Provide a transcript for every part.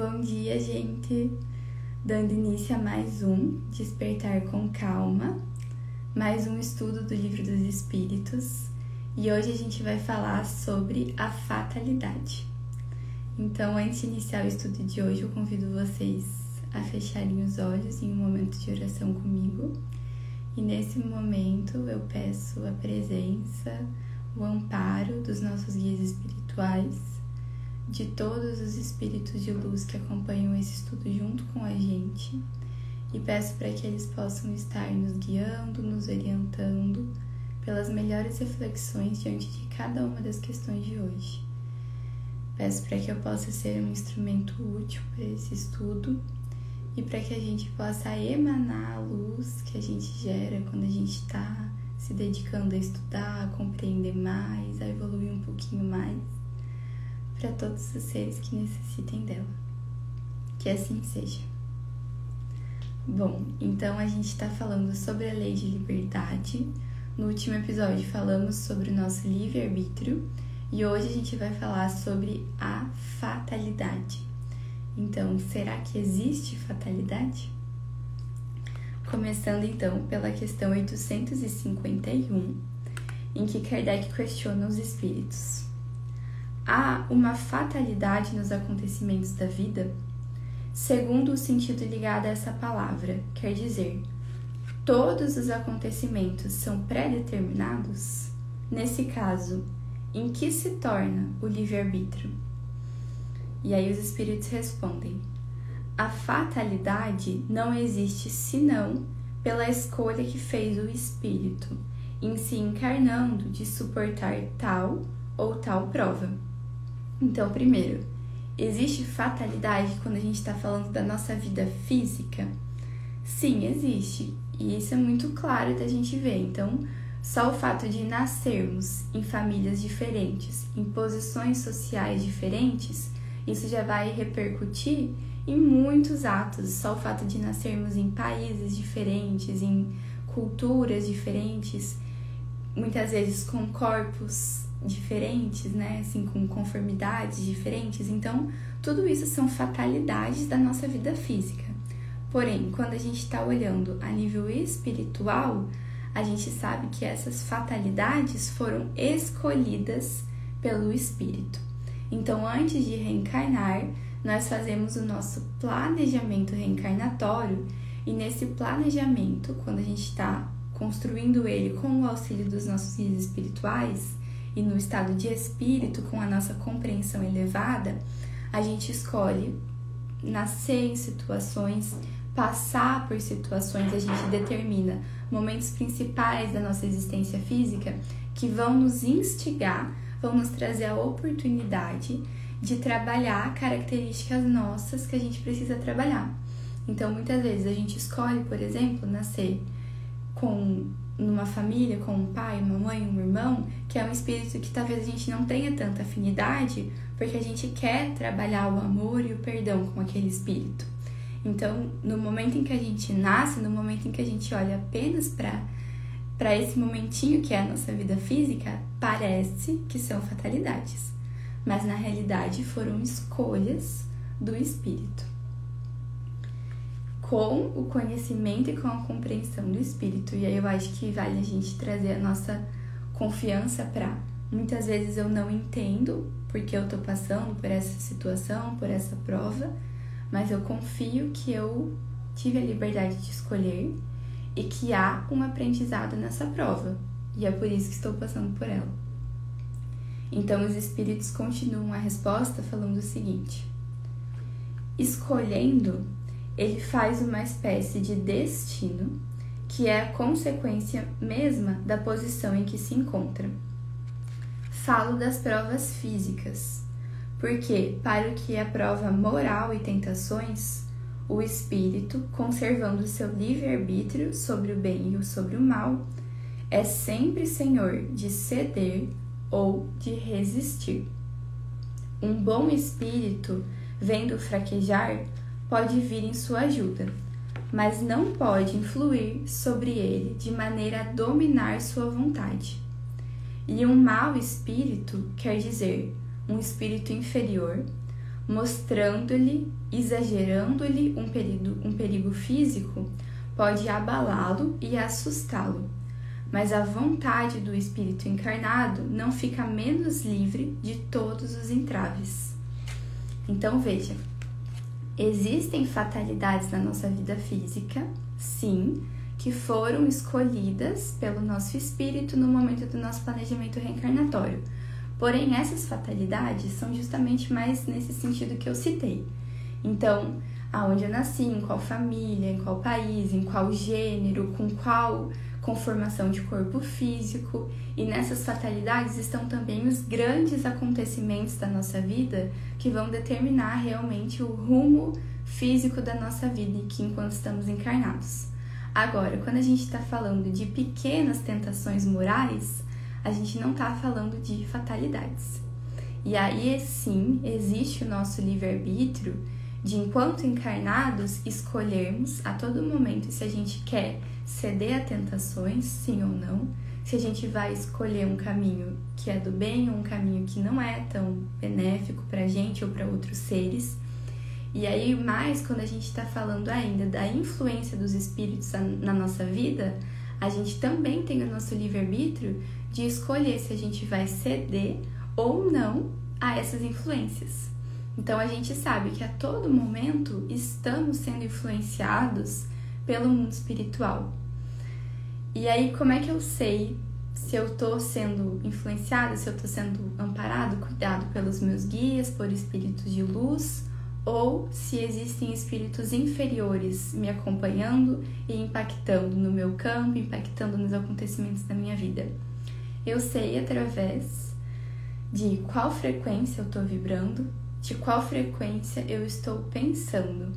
Bom dia, gente! Dando início a mais um Despertar com Calma, mais um estudo do Livro dos Espíritos e hoje a gente vai falar sobre a fatalidade. Então, antes de iniciar o estudo de hoje, eu convido vocês a fecharem os olhos em um momento de oração comigo e nesse momento eu peço a presença, o amparo dos nossos guias espirituais de todos os espíritos de luz que acompanham esse estudo junto com a gente e peço para que eles possam estar nos guiando, nos orientando pelas melhores reflexões diante de cada uma das questões de hoje. Peço para que eu possa ser um instrumento útil para esse estudo e para que a gente possa emanar a luz que a gente gera quando a gente está se dedicando a estudar, a compreender mais, a evoluir um pouquinho mais para todos os seres que necessitem dela. Que assim seja. Bom, então a gente está falando sobre a lei de liberdade. No último episódio falamos sobre o nosso livre-arbítrio e hoje a gente vai falar sobre a fatalidade. Então, será que existe fatalidade? Começando então pela questão 851, em que Kardec questiona os espíritos. Há uma fatalidade nos acontecimentos da vida? Segundo o sentido ligado a essa palavra, quer dizer, todos os acontecimentos são pré-determinados? Nesse caso, em que se torna o livre-arbítrio? E aí os espíritos respondem: a fatalidade não existe senão pela escolha que fez o espírito em se encarnando de suportar tal ou tal prova. Então, primeiro, existe fatalidade quando a gente está falando da nossa vida física? Sim, existe. E isso é muito claro da gente ver. Então, só o fato de nascermos em famílias diferentes, em posições sociais diferentes, isso já vai repercutir em muitos atos. Só o fato de nascermos em países diferentes, em culturas diferentes, muitas vezes com corpos diferentes, né? Assim, com conformidades diferentes. Então, tudo isso são fatalidades da nossa vida física. Porém, quando a gente está olhando a nível espiritual, a gente sabe que essas fatalidades foram escolhidas pelo espírito. Então, antes de reencarnar, nós fazemos o nosso planejamento reencarnatório, e nesse planejamento, quando a gente está construindo ele com o auxílio dos nossos guias espirituais, e no estado de espírito, com a nossa compreensão elevada, a gente escolhe nascer em situações, passar por situações, a gente determina momentos principais da nossa existência física que vão nos instigar, vão nos trazer a oportunidade de trabalhar características nossas que a gente precisa trabalhar. Então, muitas vezes a gente escolhe, por exemplo, nascer com numa família com um pai, uma mãe, um irmão, que é um espírito que talvez a gente não tenha tanta afinidade, porque a gente quer trabalhar o amor e o perdão com aquele espírito. Então, no momento em que a gente nasce, no momento em que a gente olha apenas para para esse momentinho que é a nossa vida física, parece que são fatalidades, mas na realidade foram escolhas do espírito com o conhecimento e com a compreensão do espírito. E aí eu acho que vale a gente trazer a nossa confiança para muitas vezes eu não entendo porque eu tô passando por essa situação, por essa prova, mas eu confio que eu tive a liberdade de escolher e que há um aprendizado nessa prova. E é por isso que estou passando por ela. Então os espíritos continuam a resposta falando o seguinte: escolhendo ele faz uma espécie de destino que é a consequência mesma da posição em que se encontra. Falo das provas físicas, porque, para o que é prova moral e tentações, o espírito, conservando seu livre-arbítrio sobre o bem e sobre o mal, é sempre senhor de ceder ou de resistir. Um bom espírito, vendo fraquejar, pode vir em sua ajuda, mas não pode influir sobre ele de maneira a dominar sua vontade. E um mau espírito quer dizer um espírito inferior, mostrando-lhe, exagerando-lhe um perigo, um perigo físico, pode abalá-lo e assustá-lo. Mas a vontade do espírito encarnado não fica menos livre de todos os entraves. Então veja, existem fatalidades na nossa vida física, sim, que foram escolhidas pelo nosso espírito no momento do nosso planejamento reencarnatório. Porém, essas fatalidades são justamente mais nesse sentido que eu citei. Então, aonde eu nasci, em qual família, em qual país, em qual gênero, com qual conformação de corpo físico, e nessas fatalidades estão também os grandes acontecimentos da nossa vida que vão determinar realmente o rumo físico da nossa vida e que enquanto estamos encarnados. Agora, quando a gente está falando de pequenas tentações morais, a gente não está falando de fatalidades. E aí sim existe o nosso livre-arbítrio de, enquanto encarnados, escolhermos a todo momento se a gente quer ceder a tentações, sim ou não, se a gente vai escolher um caminho que é do bem ou um caminho que não é tão benéfico para a gente ou para outros seres. E aí, mais quando a gente está falando ainda da influência dos espíritos na nossa vida, a gente também tem o nosso livre-arbítrio de escolher se a gente vai ceder ou não a essas influências. Então a gente sabe que a todo momento estamos sendo influenciados pelo mundo espiritual. E aí, como é que eu sei se eu estou sendo influenciado, se eu estou sendo amparado, cuidado pelos meus guias, por espíritos de luz, ou se existem espíritos inferiores me acompanhando e impactando no meu campo, impactando nos acontecimentos da minha vida? Eu sei através de qual frequência eu estou vibrando, de qual frequência eu estou pensando.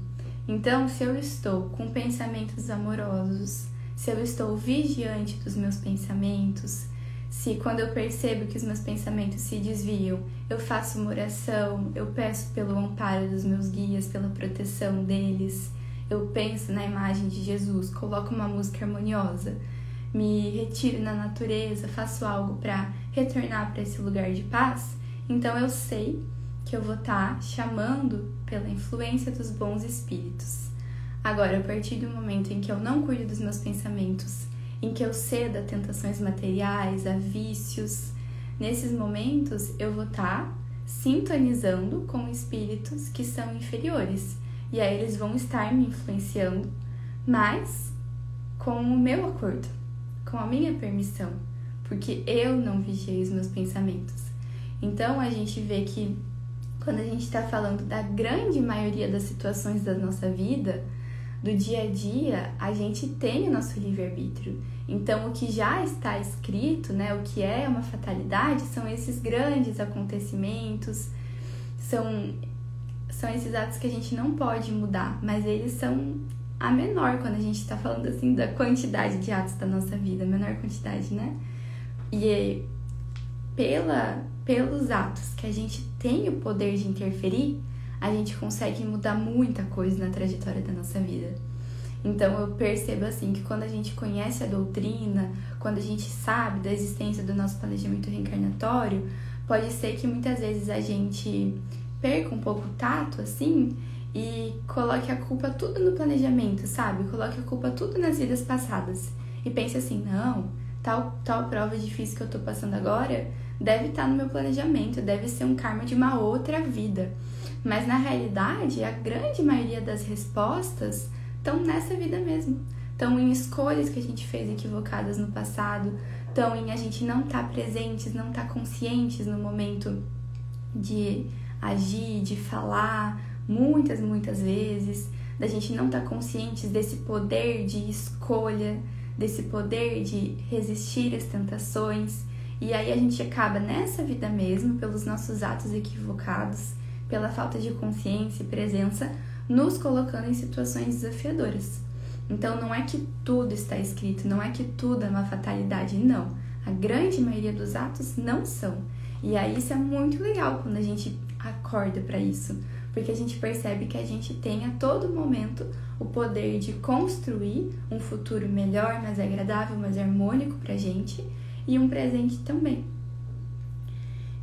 Então, se eu estou com pensamentos amorosos, se eu estou vigiante dos meus pensamentos, se quando eu percebo que os meus pensamentos se desviam, eu faço uma oração, eu peço pelo amparo dos meus guias, pela proteção deles, eu penso na imagem de Jesus, coloco uma música harmoniosa, me retiro na natureza, faço algo para retornar para esse lugar de paz, então eu sei que eu vou estar tá chamando pela influência dos bons espíritos. Agora, a partir do momento em que eu não cuido dos meus pensamentos, em que eu cedo a tentações materiais, a vícios, nesses momentos eu vou estar tá sintonizando com espíritos que são inferiores. E aí eles vão estar me influenciando, mas com o meu acordo com a minha permissão, porque eu não vigiei os meus pensamentos. Então a gente vê que quando a gente está falando da grande maioria das situações da nossa vida, do dia a dia, a gente tem o nosso livre-arbítrio. Então, o que já está escrito, né, o que é uma fatalidade, são esses grandes acontecimentos, são, são esses atos que a gente não pode mudar, mas eles são a menor quando a gente está falando assim da quantidade de atos da nossa vida, a menor quantidade, né? E pela, pelos atos que a gente tem o poder de interferir, a gente consegue mudar muita coisa na trajetória da nossa vida. Então eu percebo assim que quando a gente conhece a doutrina, quando a gente sabe da existência do nosso planejamento reencarnatório, pode ser que muitas vezes a gente perca um pouco o tato assim e coloque a culpa tudo no planejamento, sabe? Coloque a culpa tudo nas vidas passadas e pense assim: não, tal, tal prova difícil que eu tô passando agora deve estar tá no meu planejamento, deve ser um karma de uma outra vida. Mas na realidade, a grande maioria das respostas estão nessa vida mesmo. Estão em escolhas que a gente fez equivocadas no passado, estão em a gente não estar tá presentes, não estar tá conscientes no momento de agir, de falar, muitas, muitas vezes, da gente não estar tá conscientes desse poder de escolha, desse poder de resistir às tentações. E aí a gente acaba nessa vida mesmo, pelos nossos atos equivocados, pela falta de consciência e presença, nos colocando em situações desafiadoras. Então não é que tudo está escrito, não é que tudo é uma fatalidade, não. A grande maioria dos atos não são. E aí isso é muito legal quando a gente acorda para isso, porque a gente percebe que a gente tem a todo momento o poder de construir um futuro melhor, mais agradável, mais harmônico pra gente e um presente também.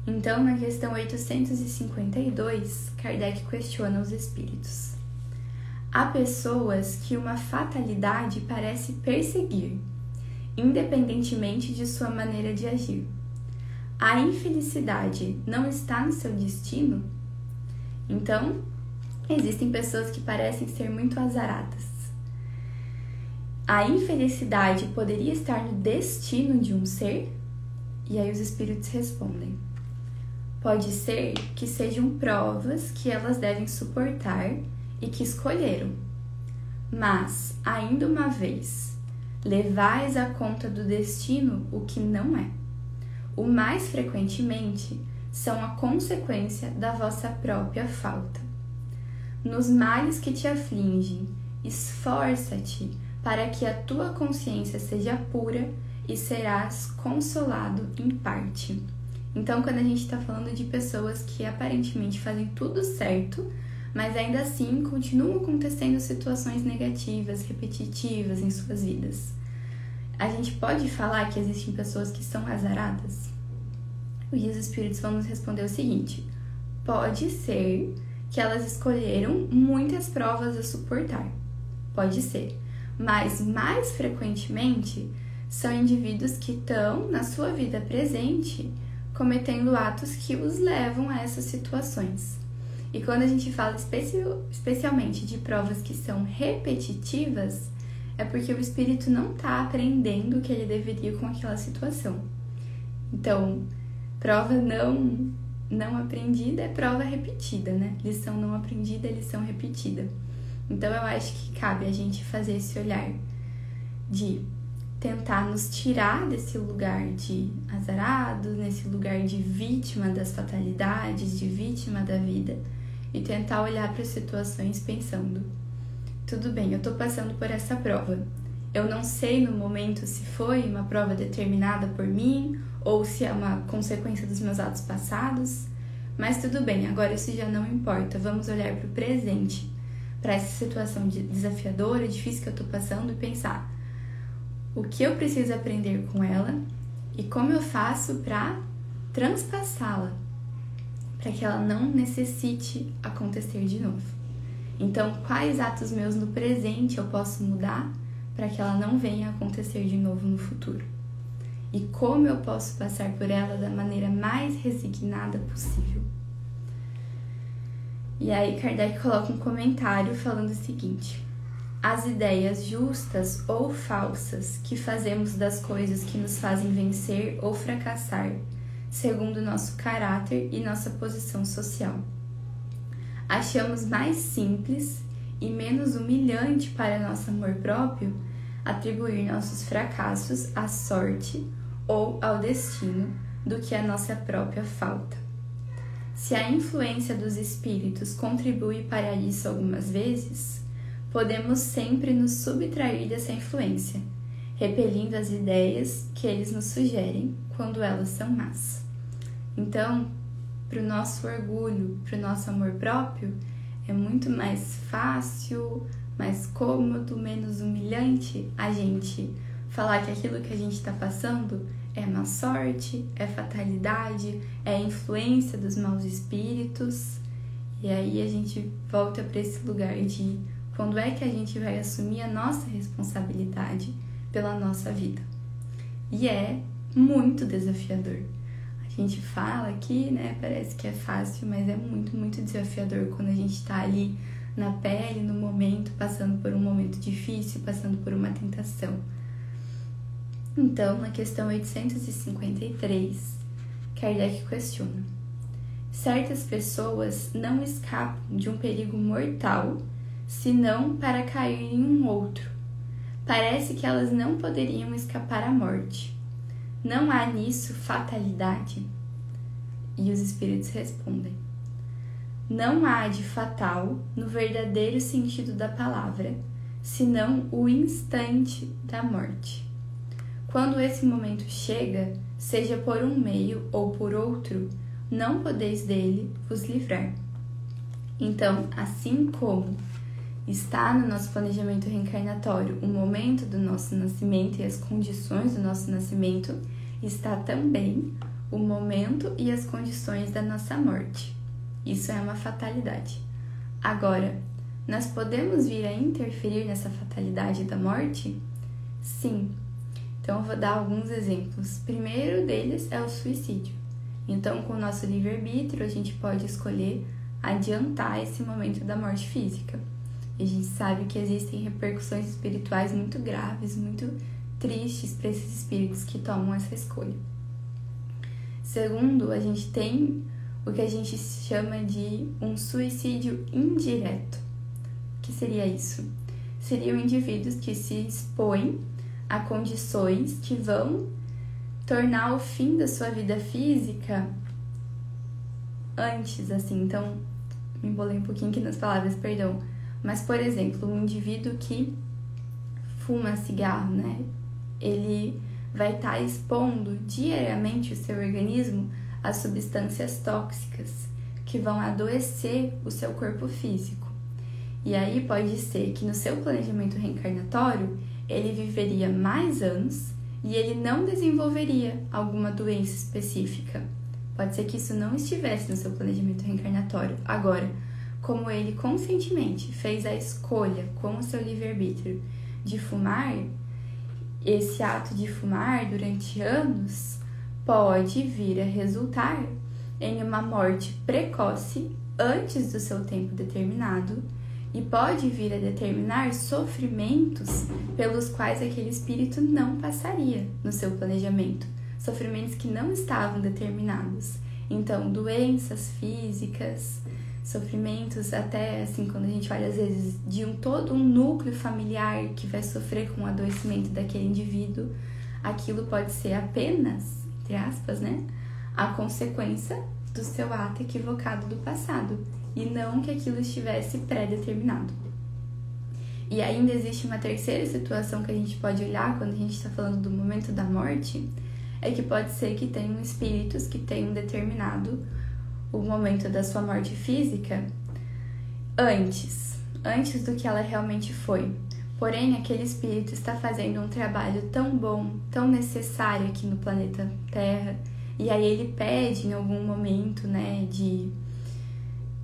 Então, na questão 852, Kardec questiona os espíritos. Há pessoas que uma fatalidade parece perseguir, independentemente de sua maneira de agir. A infelicidade não está no seu destino? Então, existem pessoas que parecem ser muito azaradas. A infelicidade poderia estar no destino de um ser? E aí os espíritos respondem: Pode ser que sejam provas que elas devem suportar e que escolheram. Mas, ainda uma vez, levais à conta do destino o que não é. O mais frequentemente são a consequência da vossa própria falta. Nos males que te afligem, esforça-te para que a tua consciência seja pura e serás consolado em parte. Então, quando a gente está falando de pessoas que aparentemente fazem tudo certo, mas ainda assim continuam acontecendo situações negativas, repetitivas em suas vidas, a gente pode falar que existem pessoas que são azaradas? E os espíritos vão nos responder o seguinte: pode ser que elas escolheram muitas provas a suportar. Pode ser. Mas mais frequentemente são indivíduos que estão na sua vida presente cometendo atos que os levam a essas situações. E quando a gente fala especi especialmente de provas que são repetitivas, é porque o espírito não está aprendendo o que ele deveria com aquela situação. Então, prova não não aprendida é prova repetida, né? Lição não aprendida é lição repetida. Então, eu acho que cabe a gente fazer esse olhar de tentar nos tirar desse lugar de azarado, nesse lugar de vítima das fatalidades, de vítima da vida, e tentar olhar para as situações pensando: tudo bem, eu estou passando por essa prova. Eu não sei no momento se foi uma prova determinada por mim ou se é uma consequência dos meus atos passados, mas tudo bem, agora isso já não importa. Vamos olhar para o presente, para essa situação desafiadora, difícil que eu estou passando e pensar: o que eu preciso aprender com ela e como eu faço para transpassá-la, para que ela não necessite acontecer de novo. Então, quais atos meus no presente eu posso mudar para que ela não venha acontecer de novo no futuro? E como eu posso passar por ela da maneira mais resignada possível? E aí, Kardec coloca um comentário falando o seguinte: as ideias justas ou falsas que fazemos das coisas que nos fazem vencer ou fracassar, segundo nosso caráter e nossa posição social. Achamos mais simples e menos humilhante para nosso amor próprio atribuir nossos fracassos à sorte ou ao destino do que à nossa própria falta. Se a influência dos espíritos contribui para isso algumas vezes, podemos sempre nos subtrair dessa influência, repelindo as ideias que eles nos sugerem quando elas são más. Então, para o nosso orgulho, para o nosso amor próprio, é muito mais fácil, mais cômodo, menos humilhante a gente falar que aquilo que a gente está passando é má sorte, é fatalidade, é influência dos maus espíritos. E aí a gente volta para esse lugar de quando é que a gente vai assumir a nossa responsabilidade pela nossa vida? E é muito desafiador. A gente fala aqui, né? Parece que é fácil, mas é muito, muito desafiador quando a gente está ali na pele, no momento, passando por um momento difícil, passando por uma tentação. Então, na questão 853, Kardec questiona: certas pessoas não escapam de um perigo mortal senão para cair em um outro. Parece que elas não poderiam escapar à morte. Não há nisso fatalidade? E os espíritos respondem: Não há de fatal no verdadeiro sentido da palavra, senão o instante da morte. Quando esse momento chega, seja por um meio ou por outro, não podeis dele vos livrar. Então, assim como está no nosso planejamento reencarnatório o momento do nosso nascimento e as condições do nosso nascimento, está também o momento e as condições da nossa morte. Isso é uma fatalidade. Agora, nós podemos vir a interferir nessa fatalidade da morte? Sim. Então, eu vou dar alguns exemplos. Primeiro deles é o suicídio. Então, com o nosso livre-arbítrio, a gente pode escolher adiantar esse momento da morte física. E a gente sabe que existem repercussões espirituais muito graves, muito tristes para esses espíritos que tomam essa escolha. Segundo, a gente tem o que a gente chama de um suicídio indireto. O que seria isso? Seriam indivíduos que se expõem a condições que vão tornar o fim da sua vida física antes, assim. Então, me embolei um pouquinho aqui nas palavras, perdão. Mas, por exemplo, um indivíduo que fuma cigarro, né? Ele vai estar tá expondo diariamente o seu organismo a substâncias tóxicas que vão adoecer o seu corpo físico. E aí pode ser que no seu planejamento reencarnatório ele viveria mais anos e ele não desenvolveria alguma doença específica. Pode ser que isso não estivesse no seu planejamento reencarnatório. Agora, como ele conscientemente fez a escolha com o seu livre-arbítrio de fumar, esse ato de fumar durante anos pode vir a resultar em uma morte precoce antes do seu tempo determinado e pode vir a determinar sofrimentos pelos quais aquele espírito não passaria no seu planejamento, sofrimentos que não estavam determinados. Então, doenças físicas, sofrimentos até assim quando a gente olha às vezes de um todo um núcleo familiar que vai sofrer com o adoecimento daquele indivíduo, aquilo pode ser apenas, entre aspas, né, a consequência do seu ato equivocado do passado e não que aquilo estivesse pré-determinado. E ainda existe uma terceira situação que a gente pode olhar quando a gente está falando do momento da morte, é que pode ser que tenham espíritos que tenham determinado o momento da sua morte física antes, antes do que ela realmente foi. Porém, aquele espírito está fazendo um trabalho tão bom, tão necessário aqui no planeta Terra, e aí ele pede em algum momento, né, de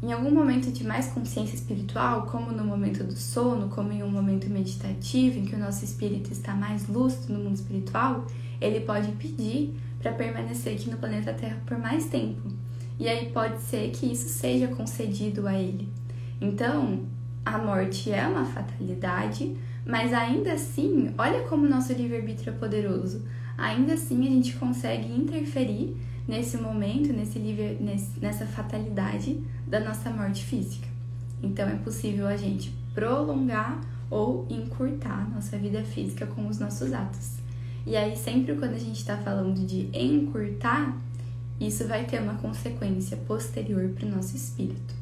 em algum momento de mais consciência espiritual, como no momento do sono, como em um momento meditativo em que o nosso espírito está mais lúcido no mundo espiritual, ele pode pedir para permanecer aqui no planeta Terra por mais tempo. E aí pode ser que isso seja concedido a ele. Então, a morte é uma fatalidade, mas ainda assim, olha como nosso livre-arbítrio é poderoso. Ainda assim, a gente consegue interferir nesse momento, nesse livre, nesse, nessa fatalidade da nossa morte física. Então, é possível a gente prolongar ou encurtar nossa vida física com os nossos atos. E aí, sempre quando a gente está falando de encurtar, isso vai ter uma consequência posterior para o nosso espírito.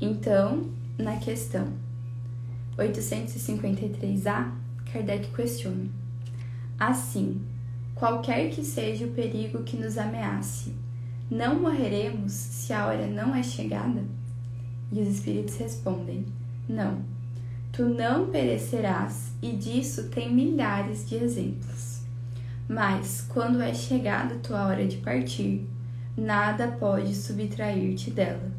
Então, na questão 853A, Kardec questiona: Assim, qualquer que seja o perigo que nos ameace, não morreremos se a hora não é chegada? E os espíritos respondem: Não, tu não perecerás, e disso tem milhares de exemplos. Mas, quando é chegada tua hora de partir, nada pode subtrair-te dela.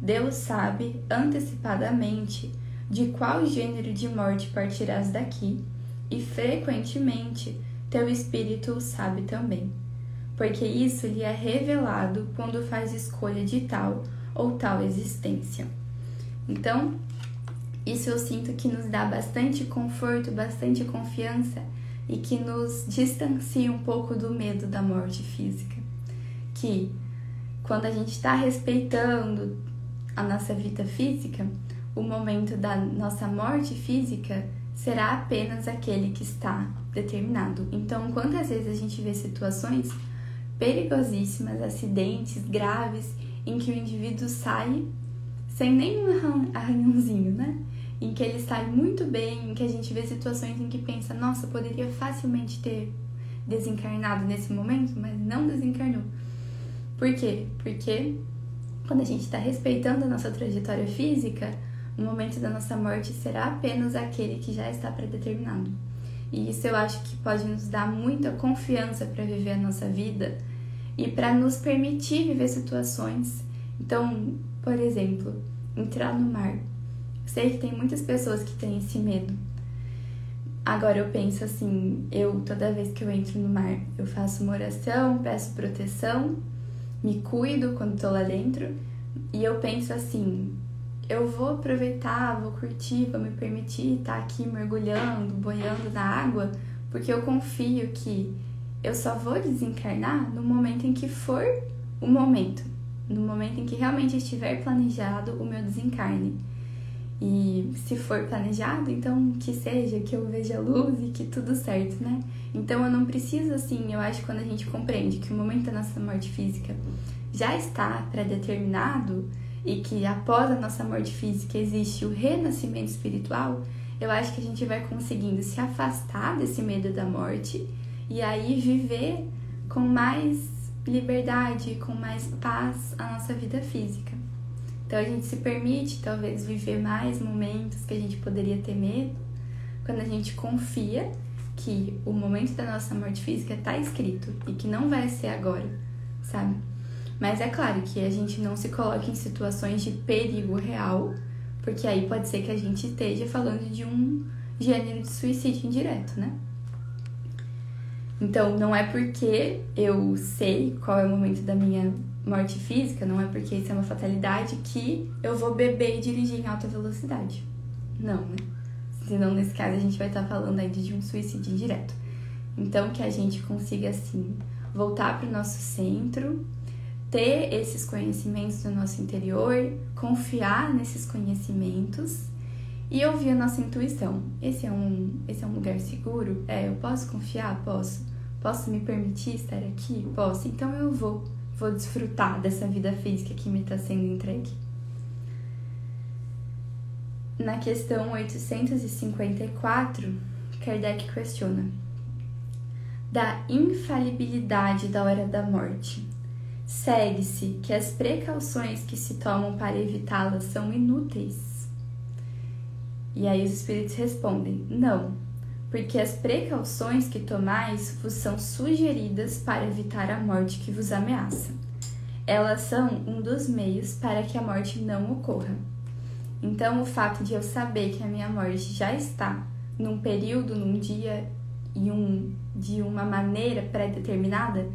Deus sabe antecipadamente de qual gênero de morte partirás daqui, e frequentemente teu espírito o sabe também, porque isso lhe é revelado quando faz escolha de tal ou tal existência. Então, isso eu sinto que nos dá bastante conforto, bastante confiança e que nos distancia um pouco do medo da morte física. Que quando a gente está respeitando a nossa vida física, o momento da nossa morte física será apenas aquele que está determinado. Então, quantas vezes a gente vê situações perigosíssimas, acidentes graves, em que o indivíduo sai sem nenhum arranhãozinho, né? em que ele sai muito bem, em que a gente vê situações em que pensa, nossa, poderia facilmente ter desencarnado nesse momento, mas não desencarnou. Por quê? Porque quando a gente está respeitando a nossa trajetória física, o momento da nossa morte será apenas aquele que já está predeterminado. E isso eu acho que pode nos dar muita confiança para viver a nossa vida e para nos permitir viver situações. Então, por exemplo, entrar no mar. Sei que tem muitas pessoas que têm esse medo. Agora eu penso assim, eu toda vez que eu entro no mar, eu faço uma oração, peço proteção, me cuido quando tô lá dentro, e eu penso assim, eu vou aproveitar, vou curtir, vou me permitir estar aqui mergulhando, boiando na água, porque eu confio que eu só vou desencarnar no momento em que for o momento, no momento em que realmente estiver planejado o meu desencarne. E se for planejado, então que seja, que eu veja a luz e que tudo certo, né? Então eu não preciso assim, eu acho que quando a gente compreende que o momento da nossa morte física já está pré-determinado e que após a nossa morte física existe o renascimento espiritual, eu acho que a gente vai conseguindo se afastar desse medo da morte e aí viver com mais liberdade, com mais paz a nossa vida física. Então a gente se permite talvez viver mais momentos que a gente poderia ter medo quando a gente confia que o momento da nossa morte física está escrito e que não vai ser agora, sabe? Mas é claro que a gente não se coloque em situações de perigo real, porque aí pode ser que a gente esteja falando de um gênero de suicídio indireto, né? Então, não é porque eu sei qual é o momento da minha morte física, não é porque isso é uma fatalidade que eu vou beber e dirigir em alta velocidade. Não, né? Senão, nesse caso, a gente vai estar falando aí de um suicídio indireto. Então, que a gente consiga, assim, voltar para o nosso centro, ter esses conhecimentos do nosso interior, confiar nesses conhecimentos e ouvir a nossa intuição. Esse é um, esse é um lugar seguro? É, eu posso confiar? Posso. Posso me permitir estar aqui? Posso. Então eu vou, vou desfrutar dessa vida física que me está sendo entregue. Na questão 854, Kardec questiona: da infalibilidade da hora da morte, segue-se que as precauções que se tomam para evitá-la são inúteis e aí os espíritos respondem: Não, porque as precauções que tomais vos são sugeridas para evitar a morte que vos ameaça. Elas são um dos meios para que a morte não ocorra. Então, o fato de eu saber que a minha morte já está num período, num dia e um, de uma maneira pré-determinada,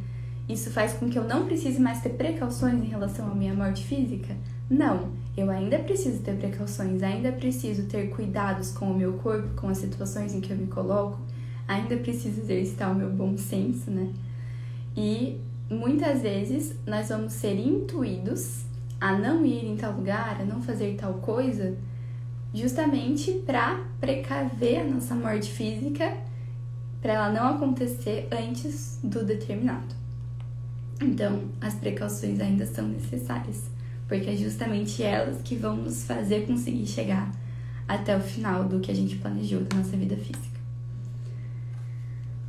isso faz com que eu não precise mais ter precauções em relação à minha morte física? Não, eu ainda preciso ter precauções, ainda preciso ter cuidados com o meu corpo, com as situações em que eu me coloco, ainda preciso exercitar o meu bom senso, né? E muitas vezes nós vamos ser intuídos a não ir em tal lugar, a não fazer tal coisa, justamente para precaver a nossa morte física, para ela não acontecer antes do determinado. Então, as precauções ainda são necessárias porque é justamente elas que vão nos fazer conseguir chegar até o final do que a gente planejou da nossa vida física.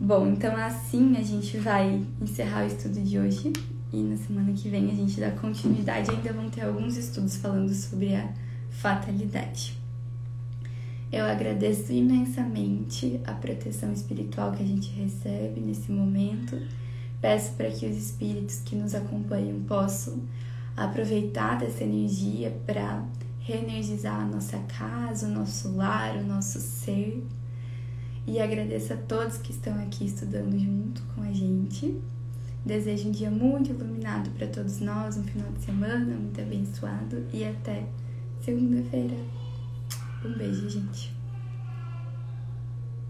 Bom, então assim a gente vai encerrar o estudo de hoje e na semana que vem a gente dá continuidade. Ainda vão ter alguns estudos falando sobre a fatalidade. Eu agradeço imensamente a proteção espiritual que a gente recebe nesse momento. Peço para que os espíritos que nos acompanham possam aproveitar dessa energia para reenergizar a nossa casa, o nosso lar, o nosso ser. E agradeço a todos que estão aqui estudando junto com a gente. Desejo um dia muito iluminado para todos nós, um final de semana muito abençoado e até segunda-feira. Um beijo, gente.